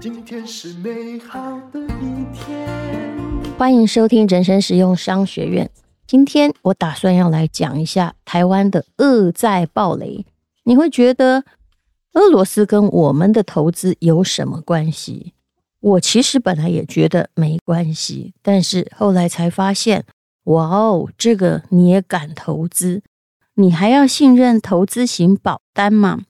今天是美好的一天。欢迎收听人生实用商学院。今天我打算要来讲一下台湾的恶债暴雷。你会觉得俄罗斯跟我们的投资有什么关系？我其实本来也觉得没关系，但是后来才发现，哇哦，这个你也敢投资？你还要信任投资型保单吗？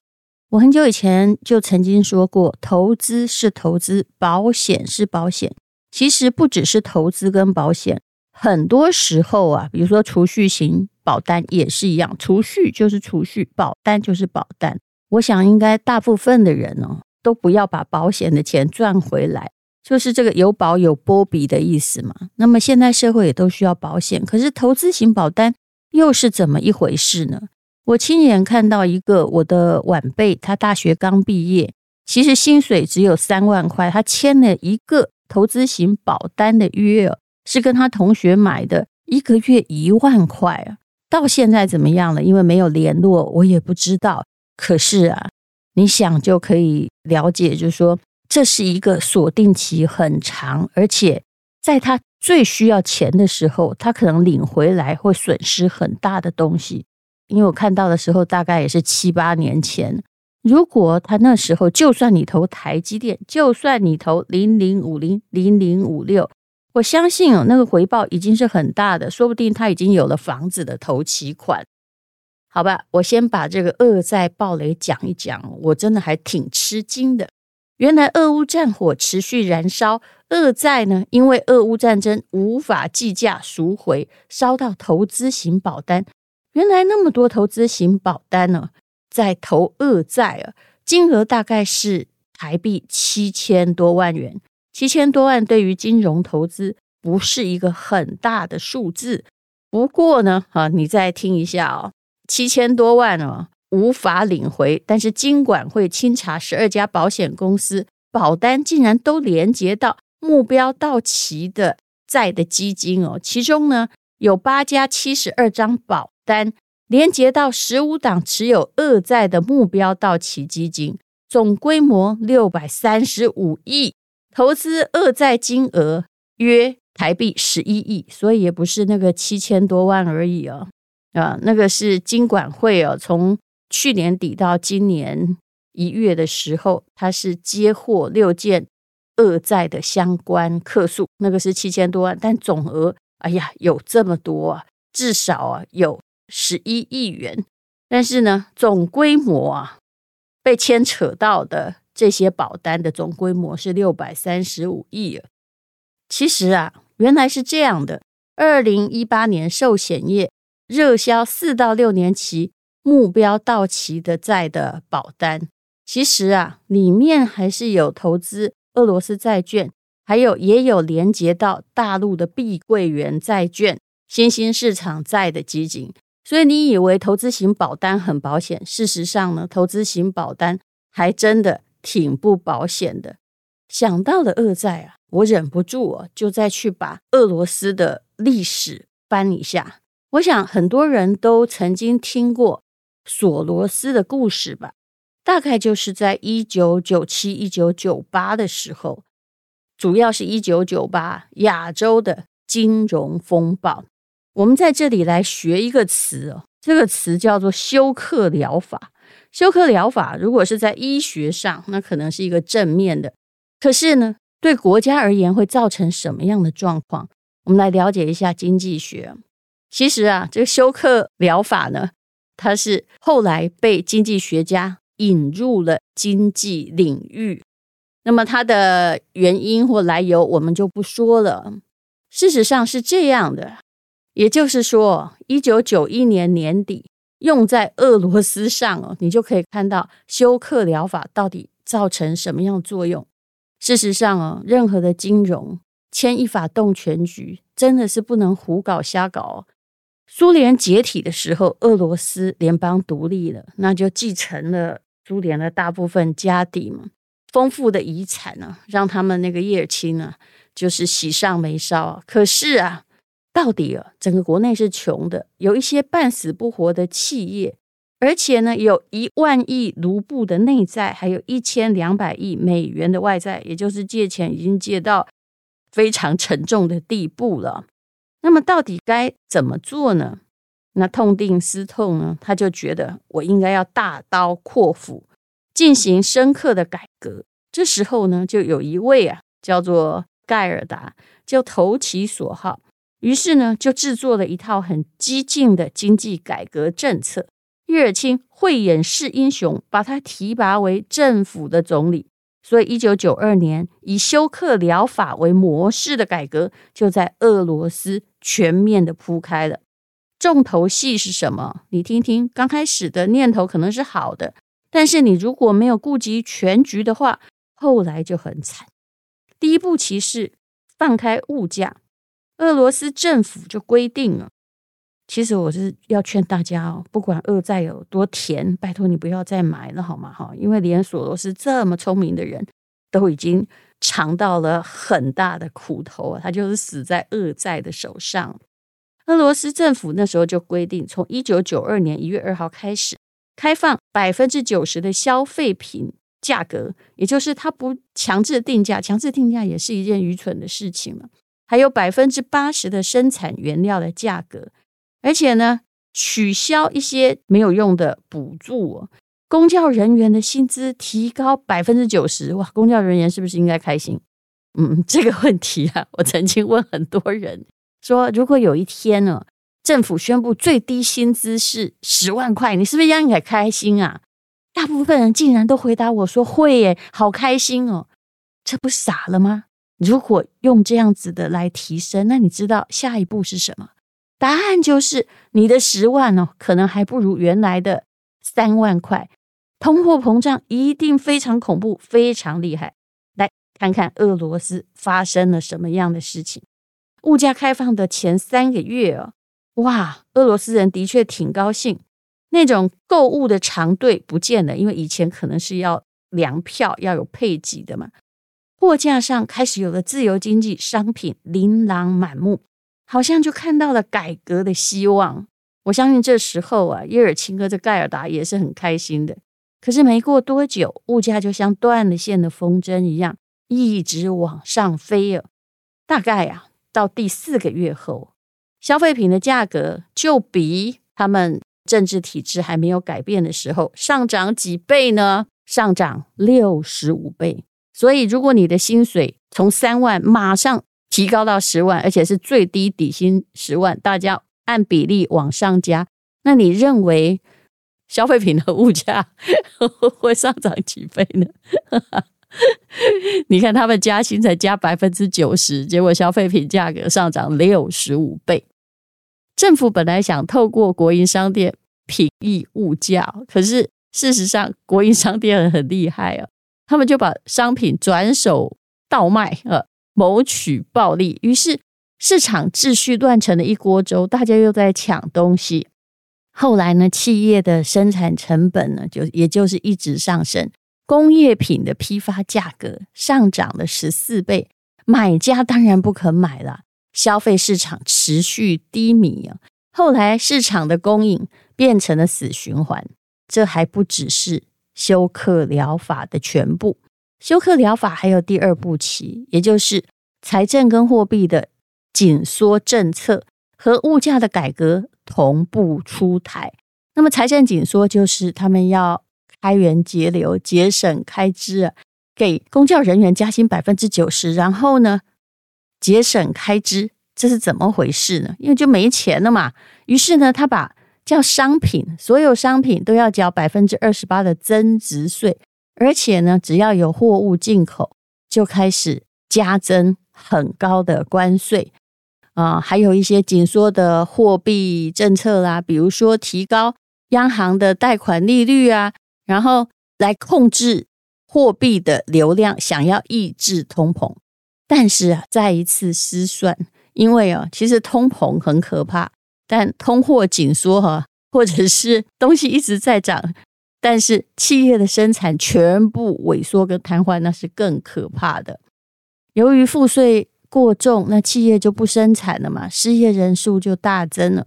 我很久以前就曾经说过，投资是投资，保险是保险。其实不只是投资跟保险，很多时候啊，比如说储蓄型保单也是一样，储蓄就是储蓄，保单就是保单。我想应该大部分的人哦，都不要把保险的钱赚回来，就是这个有保有波比的意思嘛。那么现在社会也都需要保险，可是投资型保单又是怎么一回事呢？我亲眼看到一个我的晚辈，他大学刚毕业，其实薪水只有三万块，他签了一个投资型保单的约，是跟他同学买的，一个月一万块啊。到现在怎么样了？因为没有联络，我也不知道。可是啊，你想就可以了解，就是说这是一个锁定期很长，而且在他最需要钱的时候，他可能领回来会损失很大的东西。因为我看到的时候，大概也是七八年前。如果他那时候，就算你投台积电，就算你投零零五零零零五六，我相信哦，那个回报已经是很大的，说不定他已经有了房子的头期款。好吧，我先把这个恶债暴雷讲一讲，我真的还挺吃惊的。原来俄乌战火持续燃烧，俄债呢，因为俄乌战争无法计价赎回，烧到投资型保单。原来那么多投资型保单呢，在投俄债啊，金额大概是台币七千多万元。七千多万对于金融投资不是一个很大的数字。不过呢，啊，你再听一下哦，七千多万哦，无法领回，但是金管会清查十二家保险公司保单，竟然都连接到目标到期的债的基金哦，其中呢有八家七十二张保。单连接到十五档持有俄债的目标到期基金，总规模六百三十五亿，投资俄债金额约台币十一亿，所以也不是那个七千多万而已哦，啊，那个是金管会哦，从去年底到今年一月的时候，他是接获六件俄债的相关客诉，那个是七千多万，但总额，哎呀，有这么多啊，至少啊有。十一亿元，但是呢，总规模啊，被牵扯到的这些保单的总规模是六百三十五亿啊。其实啊，原来是这样的：二零一八年寿险业热销四到六年期目标到期的债的保单，其实啊，里面还是有投资俄罗斯债券，还有也有连接到大陆的碧桂园债券、新兴市场债的基金。所以你以为投资型保单很保险，事实上呢，投资型保单还真的挺不保险的。想到了俄债啊，我忍不住啊，就再去把俄罗斯的历史翻一下。我想很多人都曾经听过索罗斯的故事吧？大概就是在一九九七、一九九八的时候，主要是一九九八亚洲的金融风暴。我们在这里来学一个词哦，这个词叫做休克疗法。休克疗法如果是在医学上，那可能是一个正面的。可是呢，对国家而言会造成什么样的状况？我们来了解一下经济学。其实啊，这个休克疗法呢，它是后来被经济学家引入了经济领域。那么它的原因或来由，我们就不说了。事实上是这样的。也就是说，一九九一年年底用在俄罗斯上哦，你就可以看到休克疗法到底造成什么样作用。事实上哦，任何的金融牵一发动全局，真的是不能胡搞瞎搞。苏联解体的时候，俄罗斯联邦独立了，那就继承了苏联的大部分家底嘛，丰富的遗产呢，让他们那个叶尔钦啊，就是喜上眉梢啊。可是啊。到底啊，整个国内是穷的，有一些半死不活的企业而且呢，有一万亿卢布的内债，还有一千两百亿美元的外债，也就是借钱已经借到非常沉重的地步了。那么，到底该怎么做呢？那痛定思痛呢，他就觉得我应该要大刀阔斧进行深刻的改革。这时候呢，就有一位啊，叫做盖尔达，就投其所好，于是呢，就制作了一套很激进的经济改革政策。叶尔钦慧眼识英雄，把他提拔为政府的总理。所以，一九九二年以休克疗法为模式的改革就在俄罗斯全面的铺开了。重头戏是什么？你听听，刚开始的念头可能是好的，但是你如果没有顾及全局的话，后来就很惨。第一步棋是放开物价，俄罗斯政府就规定了。其实我是要劝大家哦，不管俄债有多甜，拜托你不要再买了好吗？哈，因为连索罗斯这么聪明的人都已经尝到了很大的苦头啊，他就是死在俄债的手上。俄罗斯政府那时候就规定，从一九九二年一月二号开始，开放百分之九十的消费品价格，也就是他不强制定价，强制定价也是一件愚蠢的事情嘛。还有百分之八十的生产原料的价格。而且呢，取消一些没有用的补助哦，公教人员的薪资提高百分之九十，哇，公教人员是不是应该开心？嗯，这个问题啊，我曾经问很多人说，如果有一天呢，政府宣布最低薪资是十万块，你是不是应该开心啊？大部分人竟然都回答我说会耶，好开心哦，这不傻了吗？如果用这样子的来提升，那你知道下一步是什么？答案就是你的十万哦，可能还不如原来的三万块。通货膨胀一定非常恐怖，非常厉害。来看看俄罗斯发生了什么样的事情。物价开放的前三个月哦，哇，俄罗斯人的确挺高兴，那种购物的长队不见了，因为以前可能是要粮票要有配给的嘛。货架上开始有了自由经济商品，琳琅满目。好像就看到了改革的希望。我相信这时候啊，叶尔钦和这盖尔达也是很开心的。可是没过多久，物价就像断了线的风筝一样，一直往上飞了。大概啊，到第四个月后，消费品的价格就比他们政治体制还没有改变的时候上涨几倍呢？上涨六十五倍。所以，如果你的薪水从三万马上提高到十万，而且是最低底薪十万，大家按比例往上加。那你认为消费品的物价会上涨几倍呢？你看他们加薪才加百分之九十，结果消费品价格上涨六十五倍。政府本来想透过国营商店平抑物价，可是事实上国营商店很厉害啊，他们就把商品转手倒卖啊。谋取暴利，于是市场秩序乱成了一锅粥，大家又在抢东西。后来呢，企业的生产成本呢，就也就是一直上升，工业品的批发价格上涨了十四倍，买家当然不肯买了，消费市场持续低迷啊。后来市场的供应变成了死循环，这还不只是休克疗法的全部。休克疗法还有第二步棋，也就是财政跟货币的紧缩政策和物价的改革同步出台。那么财政紧缩就是他们要开源节流、节省开支，给公教人员加薪百分之九十，然后呢节省开支，这是怎么回事呢？因为就没钱了嘛。于是呢，他把叫商品，所有商品都要缴百分之二十八的增值税。而且呢，只要有货物进口，就开始加征很高的关税啊，还有一些紧缩的货币政策啦，比如说提高央行的贷款利率啊，然后来控制货币的流量，想要抑制通膨。但是啊，再一次失算，因为啊，其实通膨很可怕，但通货紧缩哈，或者是东西一直在涨。但是企业的生产全部萎缩跟瘫痪，那是更可怕的。由于赋税过重，那企业就不生产了嘛，失业人数就大增了。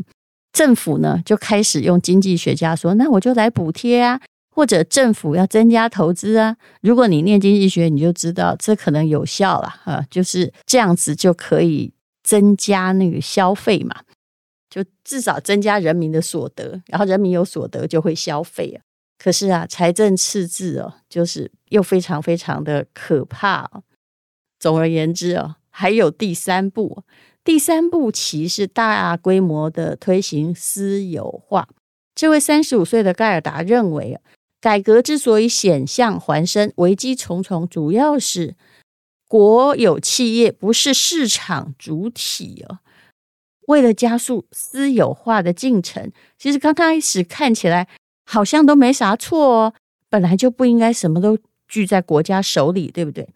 政府呢就开始用经济学家说，那我就来补贴啊，或者政府要增加投资啊。如果你念经济学，你就知道这可能有效了啊，就是这样子就可以增加那个消费嘛，就至少增加人民的所得，然后人民有所得就会消费啊。可是啊，财政赤字哦，就是又非常非常的可怕哦。总而言之哦，还有第三步，第三步棋是大规模的推行私有化。这位三十五岁的盖尔达认为，改革之所以险象环生、危机重重，主要是国有企业不是市场主体哦。为了加速私有化的进程，其实刚开始看起来。好像都没啥错哦，本来就不应该什么都聚在国家手里，对不对？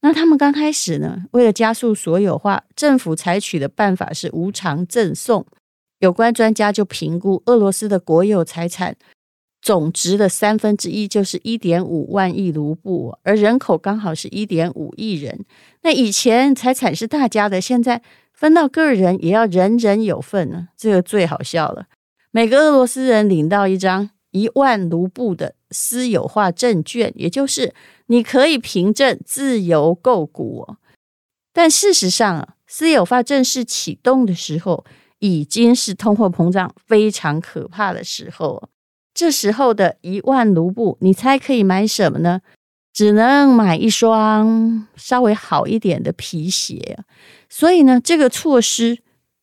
那他们刚开始呢，为了加速所有化，政府采取的办法是无偿赠送。有关专家就评估，俄罗斯的国有财产总值的三分之一就是一点五万亿卢布，而人口刚好是一点五亿人。那以前财产是大家的，现在分到个人也要人人有份呢，这个最好笑了。每个俄罗斯人领到一张。一万卢布的私有化证券，也就是你可以凭证自由购股。但事实上啊，私有化正式启动的时候，已经是通货膨胀非常可怕的时候。这时候的一万卢布，你猜可以买什么呢？只能买一双稍微好一点的皮鞋。所以呢，这个措施。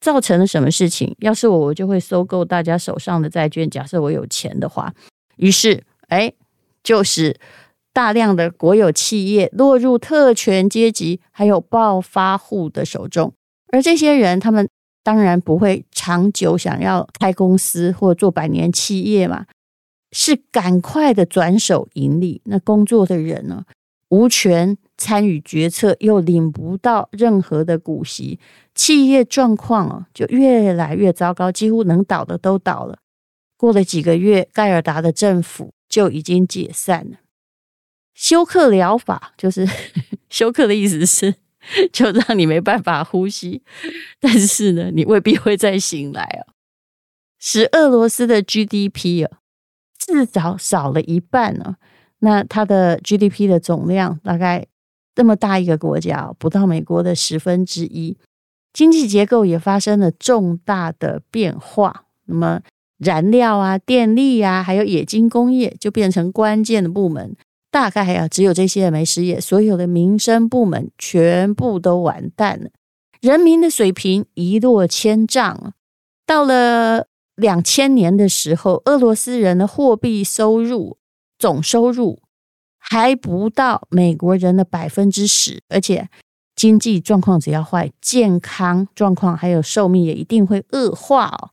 造成了什么事情？要是我，我就会收购大家手上的债券。假设我有钱的话，于是，哎，就是大量的国有企业落入特权阶级还有暴发户的手中。而这些人，他们当然不会长久想要开公司或做百年企业嘛，是赶快的转手盈利。那工作的人呢，无权参与决策，又领不到任何的股息。企业状况哦，就越来越糟糕，几乎能倒的都倒了。过了几个月，盖尔达的政府就已经解散了。休克疗法就是 休克的意思是，就让你没办法呼吸，但是呢，你未必会再醒来哦。使俄罗斯的 GDP 啊，至少少了一半呢。那它的 GDP 的总量大概这么大一个国家，不到美国的十分之一。经济结构也发生了重大的变化，那么燃料啊、电力啊，还有冶金工业就变成关键的部门。大概啊，只有这些没失业，所有的民生部门全部都完蛋了。人民的水平一落千丈。到了两千年的时候，俄罗斯人的货币收入总收入还不到美国人的百分之十，而且。经济状况只要坏，健康状况还有寿命也一定会恶化哦。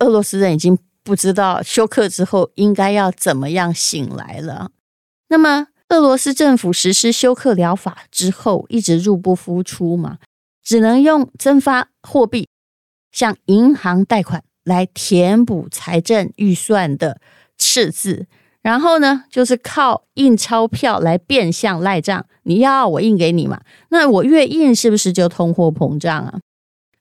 俄罗斯人已经不知道休克之后应该要怎么样醒来了。那么，俄罗斯政府实施休克疗法之后，一直入不敷出嘛，只能用增发货币向银行贷款来填补财政预算的赤字。然后呢，就是靠印钞票来变相赖账。你要我印给你嘛？那我越印是不是就通货膨胀啊？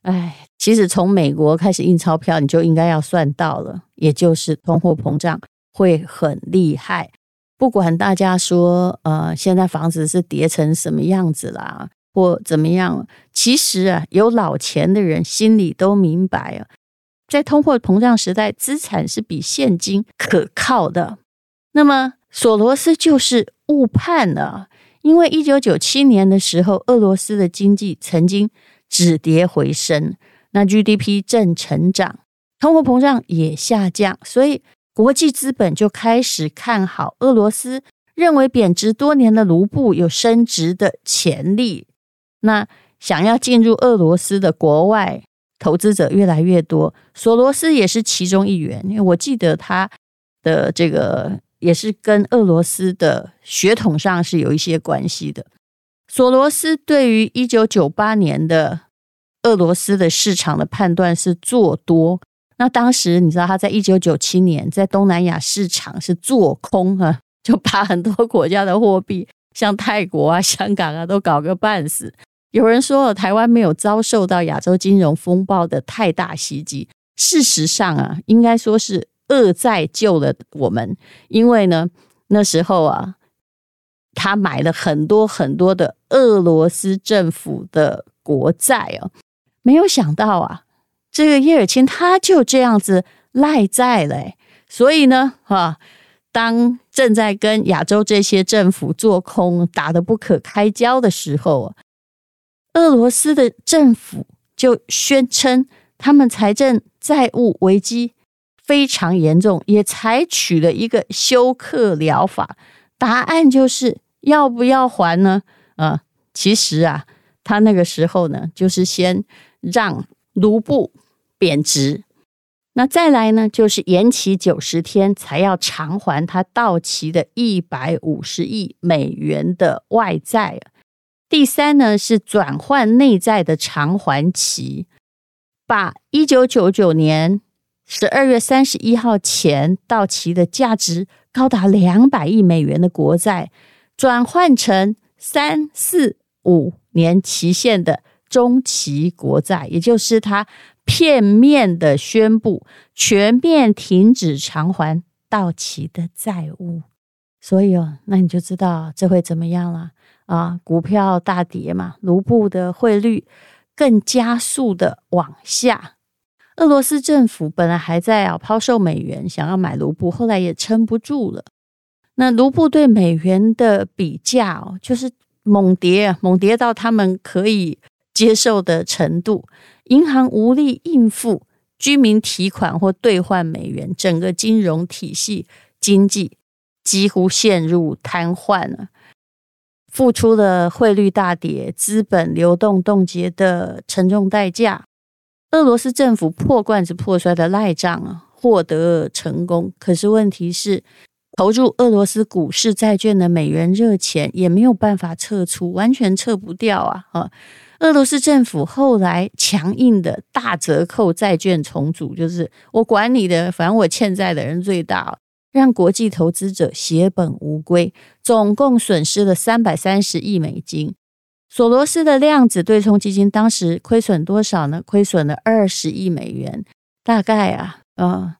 哎，其实从美国开始印钞票，你就应该要算到了，也就是通货膨胀会很厉害。不管大家说，呃，现在房子是跌成什么样子啦，或怎么样，其实啊，有老钱的人心里都明白啊，在通货膨胀时代，资产是比现金可靠的。那么，索罗斯就是误判了，因为一九九七年的时候，俄罗斯的经济曾经止跌回升，那 GDP 正成长，通货膨胀也下降，所以国际资本就开始看好俄罗斯，认为贬值多年的卢布有升值的潜力。那想要进入俄罗斯的国外投资者越来越多，索罗斯也是其中一员，因为我记得他的这个。也是跟俄罗斯的血统上是有一些关系的。索罗斯对于一九九八年的俄罗斯的市场的判断是做多，那当时你知道他在一九九七年在东南亚市场是做空啊，就把很多国家的货币，像泰国啊、香港啊都搞个半死。有人说台湾没有遭受到亚洲金融风暴的太大袭击，事实上啊，应该说是恶债救了我们，因为呢，那时候啊，他买了很多很多的俄罗斯政府的国债哦，没有想到啊，这个叶尔钦他就这样子赖债了，所以呢，哈，当正在跟亚洲这些政府做空，打得不可开交的时候啊，俄罗斯的政府就宣称他们财政债务危机非常严重，也采取了一个休克疗法。答案就是要不要还呢？啊，其实啊，他那个时候呢，就是先让卢布贬值，那再来呢，就是延期九十天才要偿还他到期的一百五十亿美元的外债。第三呢，是转换内债的偿还期。把一九九九年十二月三十一号前到期的价值高达两百亿美元的国债，转换成三四五年期限的中期国债，也就是他片面的宣布全面停止偿还到期的债务。所以哦，那你就知道这会怎么样了啊？股票大跌嘛，卢布的汇率。更加速的往下，俄罗斯政府本来还在啊抛售美元，想要买卢布，后来也撑不住了。那卢布对美元的比价哦，就是猛跌，猛跌到他们可以接受的程度，银行无力应付居民提款或兑换美元，整个金融体系经济几乎陷入瘫痪了。付出了汇率大跌、资本流动冻结的沉重代价，俄罗斯政府破罐子破摔的赖账啊，获得成功。可是问题是，投入俄罗斯股市债券的美元热钱也没有办法撤出，完全撤不掉啊！啊，俄罗斯政府后来强硬的大折扣债券重组，就是我管你的，反正我欠债的人最大。让国际投资者血本无归，总共损失了三百三十亿美金。索罗斯的量子对冲基金当时亏损多少呢？亏损了二十亿美元。大概啊，啊、呃，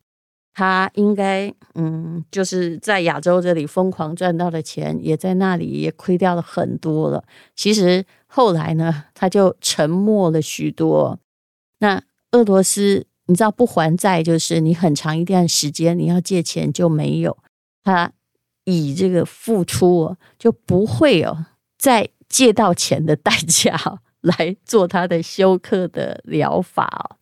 他应该嗯，就是在亚洲这里疯狂赚到的钱，也在那里也亏掉了很多了。其实后来呢，他就沉默了许多。那俄罗斯。你知道不还债就是你很长一段时间你要借钱就没有，他以这个付出就不会有再借到钱的代价 来做他的休克的疗法。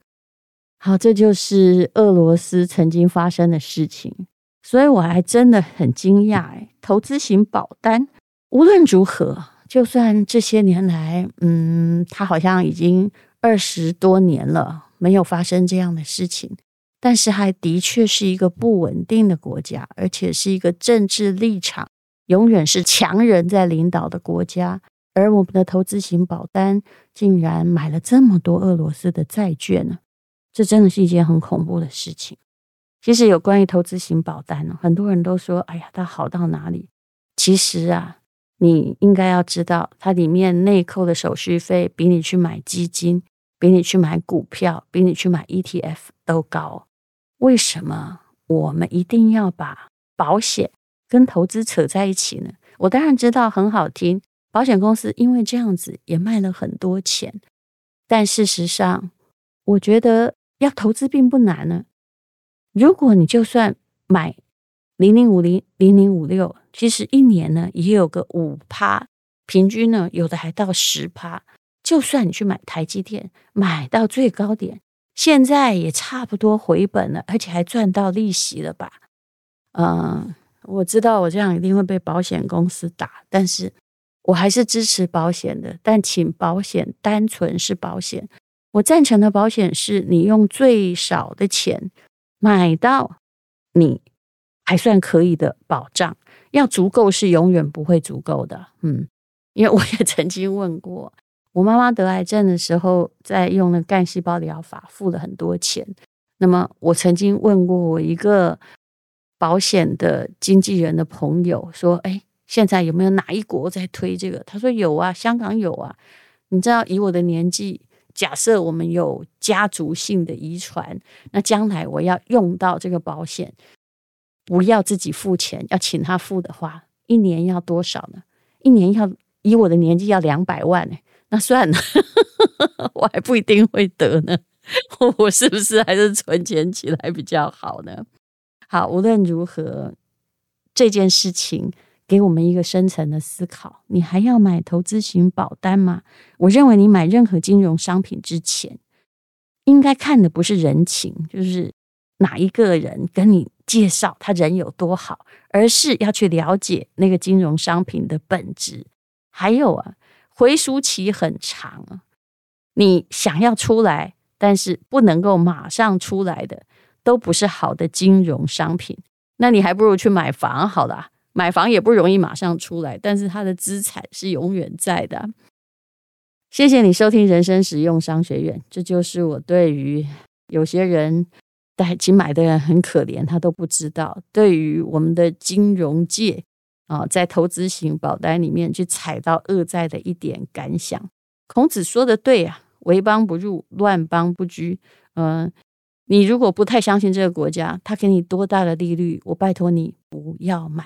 好，这就是俄罗斯曾经发生的事情，所以我还真的很惊讶哎，投资型保单无论如何，就算这些年来，嗯，他好像已经二十多年了。没有发生这样的事情，但是还的确是一个不稳定的国家，而且是一个政治立场永远是强人在领导的国家。而我们的投资型保单竟然买了这么多俄罗斯的债券呢？这真的是一件很恐怖的事情。其实有关于投资型保单呢，很多人都说：“哎呀，它好到哪里？”其实啊，你应该要知道，它里面内扣的手续费比你去买基金。比你去买股票，比你去买 ETF 都高。为什么我们一定要把保险跟投资扯在一起呢？我当然知道很好听，保险公司因为这样子也卖了很多钱。但事实上，我觉得要投资并不难呢。如果你就算买零零五零、零零五六，其实一年呢也有个五趴，平均呢有的还到十趴。就算你去买台积电，买到最高点，现在也差不多回本了，而且还赚到利息了吧？嗯，我知道我这样一定会被保险公司打，但是我还是支持保险的。但请保险单纯是保险，我赞成的保险是你用最少的钱买到你还算可以的保障，要足够是永远不会足够的。嗯，因为我也曾经问过。我妈妈得癌症的时候，在用了干细胞疗法，付了很多钱。那么，我曾经问过我一个保险的经纪人的朋友，说：“哎，现在有没有哪一国在推这个？”他说：“有啊，香港有啊。”你知道，以我的年纪，假设我们有家族性的遗传，那将来我要用到这个保险，不要自己付钱，要请他付的话，一年要多少呢？一年要以我的年纪要两百万呢？那算了，我还不一定会得呢。我是不是还是存钱起来比较好呢？好，无论如何，这件事情给我们一个深层的思考：你还要买投资型保单吗？我认为你买任何金融商品之前，应该看的不是人情，就是哪一个人跟你介绍他人有多好，而是要去了解那个金融商品的本质。还有啊，回赎期很长啊，你想要出来，但是不能够马上出来的，都不是好的金融商品。那你还不如去买房好了，买房也不容易马上出来，但是他的资产是永远在的。谢谢你收听人生实用商学院，这就是我对于有些人代金买的人很可怜，他都不知道。对于我们的金融界啊，在投资型保单里面去踩到恶债的一点感想。孔子说的对啊，为邦不入，乱邦不居。嗯。你如果不太相信这个国家，他给你多大的利率，我拜托你不要买。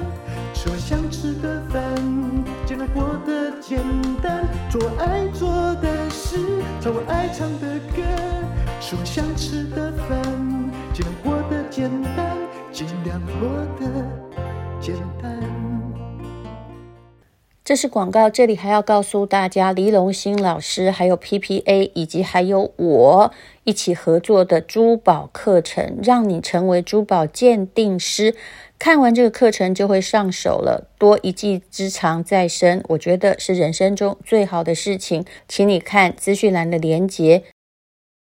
吃我想吃的饭，尽量过得简单，做爱做的事，唱我爱唱的歌，吃我想吃的饭，尽量过得简单，尽量过得简单。这是广告，这里还要告诉大家，黎龙兴老师还有 PPA 以及还有我一起合作的珠宝课程，让你成为珠宝鉴定师。看完这个课程就会上手了，多一技之长在身，我觉得是人生中最好的事情。请你看资讯栏的连结，